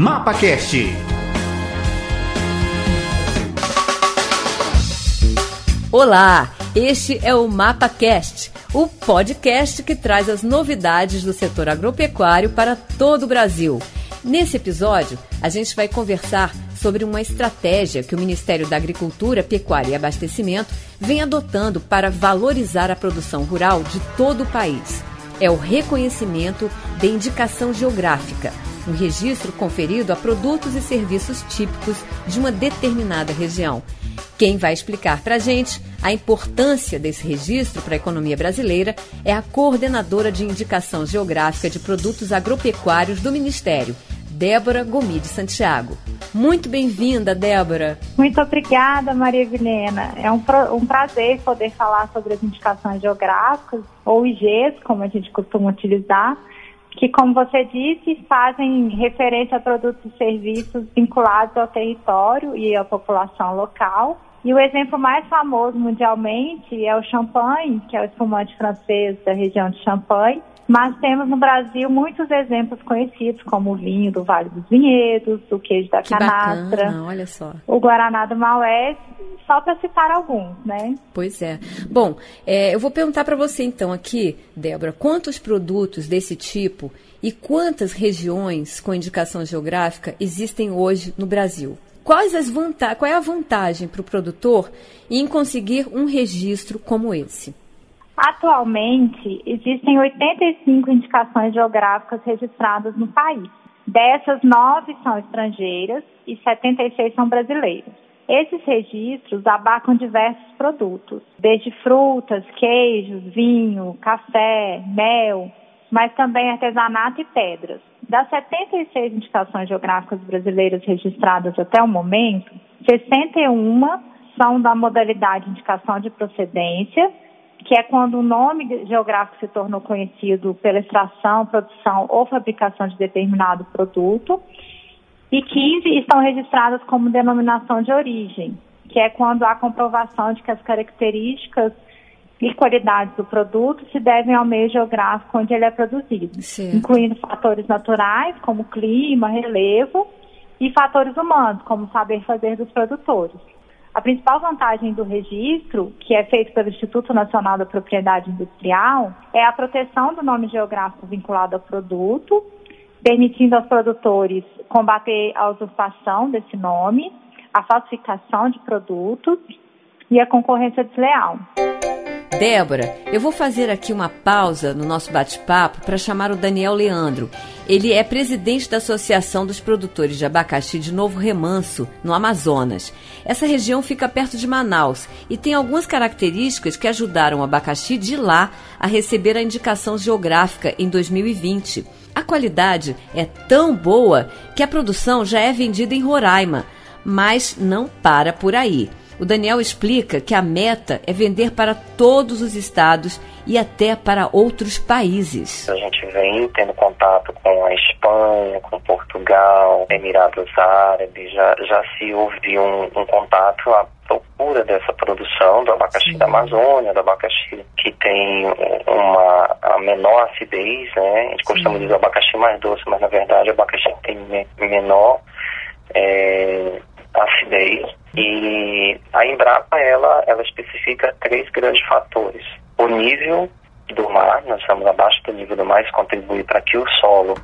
MapaCast. Olá, este é o MapaCast, o podcast que traz as novidades do setor agropecuário para todo o Brasil. Nesse episódio, a gente vai conversar sobre uma estratégia que o Ministério da Agricultura, Pecuária e Abastecimento vem adotando para valorizar a produção rural de todo o país. É o reconhecimento de indicação geográfica, um registro conferido a produtos e serviços típicos de uma determinada região. Quem vai explicar para a gente a importância desse registro para a economia brasileira é a coordenadora de indicação geográfica de produtos agropecuários do Ministério, Débora Gomide Santiago. Muito bem-vinda, Débora. Muito obrigada, Maria Vilena. É um, um prazer poder falar sobre as indicações geográficas, ou IGs, como a gente costuma utilizar, que, como você disse, fazem referência a produtos e serviços vinculados ao território e à população local. E o exemplo mais famoso mundialmente é o champanhe, que é o espumante francês da região de Champagne, mas temos no Brasil muitos exemplos conhecidos, como o vinho do Vale dos Vinhedos, o queijo da que canastra, bacana, olha só. o Guaraná do Maués, só para citar alguns, né? Pois é. Bom, é, eu vou perguntar para você então aqui, Débora, quantos produtos desse tipo e quantas regiões com indicação geográfica existem hoje no Brasil? Quais as qual é a vantagem para o produtor em conseguir um registro como esse? Atualmente, existem 85 indicações geográficas registradas no país. Dessas, nove são estrangeiras e 76 são brasileiras. Esses registros abarcam diversos produtos, desde frutas, queijos, vinho, café, mel, mas também artesanato e pedras. Das 76 indicações geográficas brasileiras registradas até o momento, 61 são da modalidade indicação de procedência que é quando o nome geográfico se tornou conhecido pela extração, produção ou fabricação de determinado produto, e 15 estão registradas como denominação de origem, que é quando há comprovação de que as características e qualidades do produto se devem ao meio geográfico onde ele é produzido, certo. incluindo fatores naturais, como clima, relevo, e fatores humanos, como saber fazer dos produtores. A principal vantagem do registro, que é feito pelo Instituto Nacional da Propriedade Industrial, é a proteção do nome geográfico vinculado ao produto, permitindo aos produtores combater a usurpação desse nome, a falsificação de produtos e a concorrência desleal. Débora, eu vou fazer aqui uma pausa no nosso bate-papo para chamar o Daniel Leandro. Ele é presidente da Associação dos Produtores de Abacaxi de Novo Remanso, no Amazonas. Essa região fica perto de Manaus e tem algumas características que ajudaram o abacaxi de lá a receber a indicação geográfica em 2020. A qualidade é tão boa que a produção já é vendida em Roraima, mas não para por aí. O Daniel explica que a meta é vender para todos os estados e até para outros países. A gente vem tendo contato com a Espanha, com Portugal, Emirados Árabes, já, já se ouviu um, um contato à procura dessa produção do abacaxi Sim. da Amazônia, do abacaxi que tem uma a menor acidez, né? A gente costuma dizer abacaxi mais doce, mas na verdade o abacaxi tem menor é, acidez. E a Embrapa, ela, ela especifica três grandes fatores. O nível do mar, nós estamos abaixo do nível do mar, isso contribui para que o solo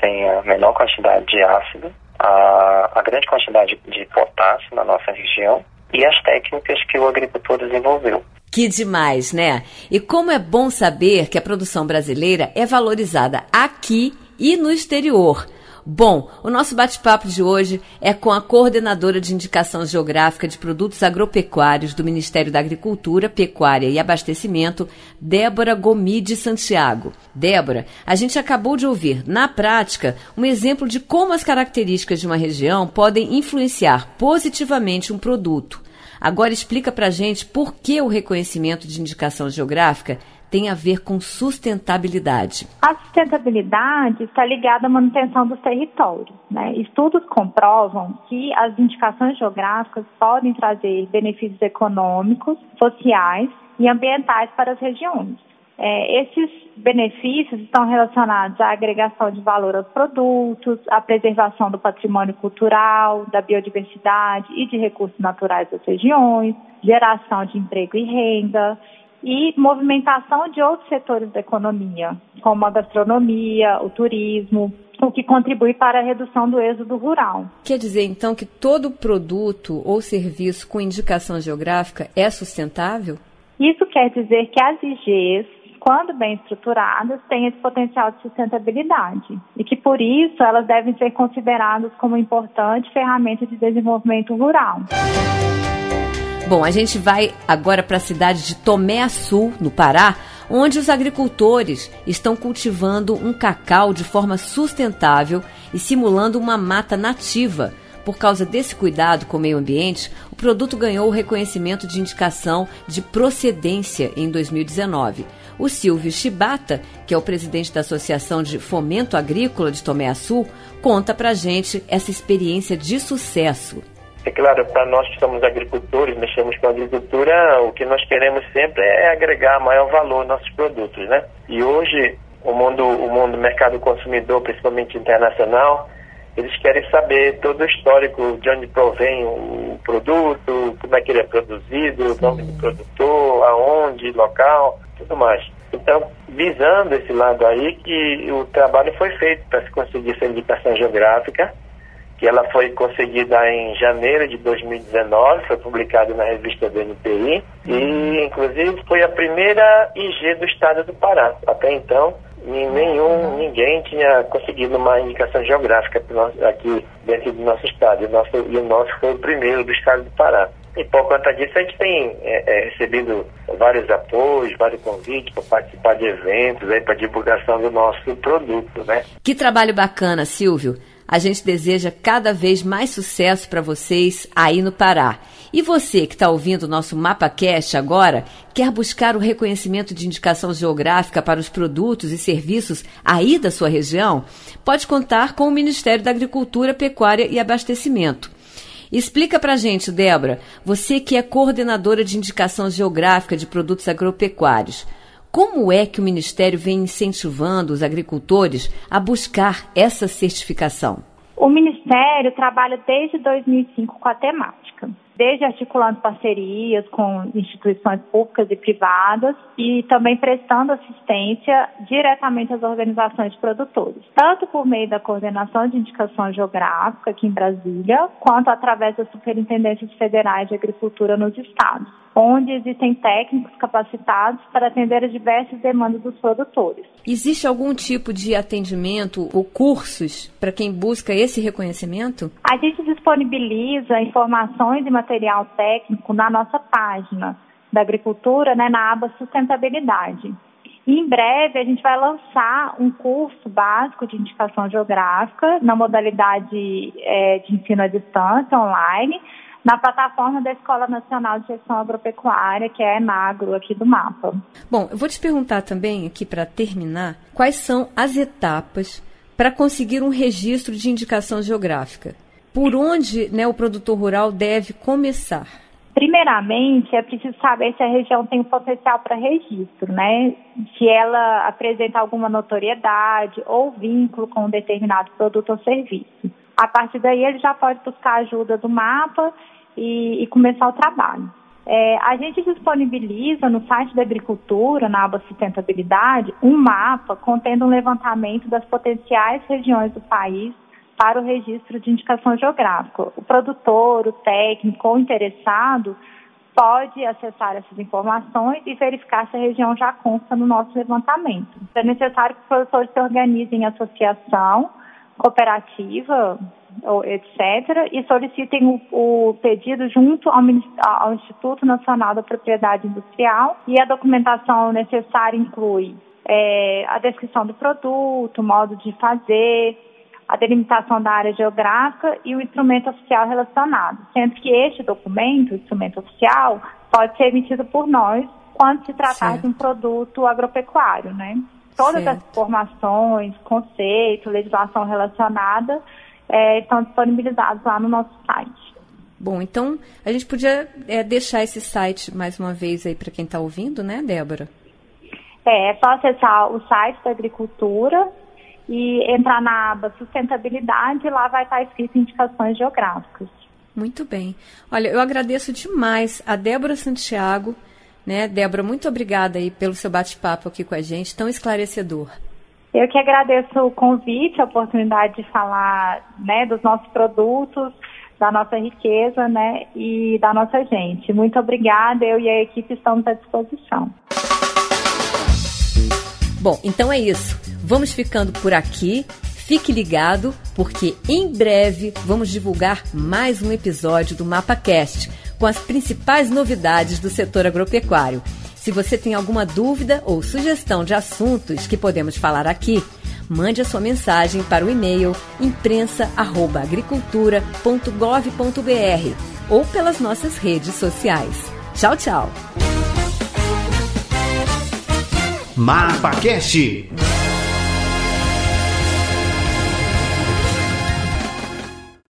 tenha menor quantidade de ácido, a, a grande quantidade de potássio na nossa região e as técnicas que o agricultor desenvolveu. Que demais, né? E como é bom saber que a produção brasileira é valorizada aqui e no exterior. Bom, o nosso bate-papo de hoje é com a coordenadora de indicação geográfica de produtos agropecuários do Ministério da Agricultura, Pecuária e Abastecimento, Débora Gomide Santiago. Débora, a gente acabou de ouvir, na prática, um exemplo de como as características de uma região podem influenciar positivamente um produto. Agora explica pra gente por que o reconhecimento de indicação geográfica tem a ver com sustentabilidade? A sustentabilidade está ligada à manutenção dos territórios. Né? Estudos comprovam que as indicações geográficas podem trazer benefícios econômicos, sociais e ambientais para as regiões. É, esses benefícios estão relacionados à agregação de valor aos produtos, à preservação do patrimônio cultural, da biodiversidade e de recursos naturais das regiões, geração de emprego e renda e movimentação de outros setores da economia, como a gastronomia, o turismo, o que contribui para a redução do êxodo rural. Quer dizer, então, que todo produto ou serviço com indicação geográfica é sustentável? Isso quer dizer que as IGs, quando bem estruturadas, têm esse potencial de sustentabilidade e que, por isso, elas devem ser consideradas como importante ferramenta de desenvolvimento rural. Bom, a gente vai agora para a cidade de Tomé Açu, no Pará, onde os agricultores estão cultivando um cacau de forma sustentável e simulando uma mata nativa. Por causa desse cuidado com o meio ambiente, o produto ganhou o reconhecimento de indicação de procedência em 2019. O Silvio Chibata, que é o presidente da Associação de Fomento Agrícola de Tomé Açu, conta pra gente essa experiência de sucesso. É claro, para nós que somos agricultores, mexemos com agricultura, o que nós queremos sempre é agregar maior valor aos nossos produtos, né? E hoje, o mundo, o mundo mercado consumidor, principalmente internacional, eles querem saber todo o histórico de onde provém o produto, como é que ele é produzido, o nome do produtor, aonde, local, tudo mais. Então, visando esse lado aí, que o trabalho foi feito para se conseguir essa indicação geográfica, que ela foi conseguida em janeiro de 2019, foi publicada na revista do NPI e, inclusive, foi a primeira IG do estado do Pará. Até então, nenhum, ninguém tinha conseguido uma indicação geográfica aqui dentro do nosso estado. E o nosso, e o nosso foi o primeiro do estado do Pará. E por conta disso, a gente tem é, é, recebido vários apoios, vários convites para participar de eventos, para divulgação do nosso produto, né? Que trabalho bacana, Silvio. A gente deseja cada vez mais sucesso para vocês aí no Pará. E você que está ouvindo o nosso MapaCast agora, quer buscar o reconhecimento de indicação geográfica para os produtos e serviços aí da sua região? Pode contar com o Ministério da Agricultura, Pecuária e Abastecimento. Explica para gente, Débora, você que é coordenadora de indicação geográfica de produtos agropecuários. Como é que o Ministério vem incentivando os agricultores a buscar essa certificação? O Ministério trabalha desde 2005 com a temática desde articulando parcerias com instituições públicas e privadas e também prestando assistência diretamente às organizações de produtores, tanto por meio da coordenação de indicação geográfica aqui em Brasília, quanto através das superintendências federais de agricultura nos estados, onde existem técnicos capacitados para atender as diversas demandas dos produtores. Existe algum tipo de atendimento ou cursos para quem busca esse reconhecimento? A gente disponibiliza informações e material técnico na nossa página da agricultura, né, na aba sustentabilidade. E em breve a gente vai lançar um curso básico de indicação geográfica na modalidade é, de ensino à distância, online, na plataforma da Escola Nacional de Gestão Agropecuária, que é a Enagro, aqui do mapa. Bom, eu vou te perguntar também, aqui para terminar, quais são as etapas para conseguir um registro de indicação geográfica? Por onde né, o produtor rural deve começar? Primeiramente, é preciso saber se a região tem potencial para registro, né? Se ela apresenta alguma notoriedade ou vínculo com um determinado produto ou serviço. A partir daí, ele já pode buscar ajuda do mapa e, e começar o trabalho. É, a gente disponibiliza no site da agricultura, na aba sustentabilidade, um mapa contendo um levantamento das potenciais regiões do país para o registro de indicação geográfica. O produtor, o técnico ou interessado pode acessar essas informações e verificar se a região já consta no nosso levantamento. É necessário que os produtores se organizem em associação, cooperativa, etc., e solicitem o, o pedido junto ao, ao, Instituto Nacional da Propriedade Industrial e a documentação necessária inclui é, a descrição do produto, modo de fazer, a delimitação da área geográfica e o instrumento oficial relacionado, sendo que este documento, o instrumento oficial, pode ser emitido por nós quando se tratar certo. de um produto agropecuário, né? Todas certo. as informações, conceito, legislação relacionada é, estão disponibilizados lá no nosso site. Bom, então a gente podia é, deixar esse site mais uma vez aí para quem está ouvindo, né, Débora? É, é só acessar o site da agricultura e entrar na aba sustentabilidade e lá vai estar escrito indicações geográficas. Muito bem. Olha, eu agradeço demais a Débora Santiago, né? Débora, muito obrigada aí pelo seu bate-papo aqui com a gente, tão esclarecedor. Eu que agradeço o convite, a oportunidade de falar né, dos nossos produtos, da nossa riqueza né, e da nossa gente. Muito obrigada, eu e a equipe estamos à disposição. Bom, então é isso. Vamos ficando por aqui. Fique ligado, porque em breve vamos divulgar mais um episódio do MapaCast com as principais novidades do setor agropecuário. Se você tem alguma dúvida ou sugestão de assuntos que podemos falar aqui, mande a sua mensagem para o e-mail imprensa@agricultura.gov.br ou pelas nossas redes sociais. Tchau, tchau. MapaCast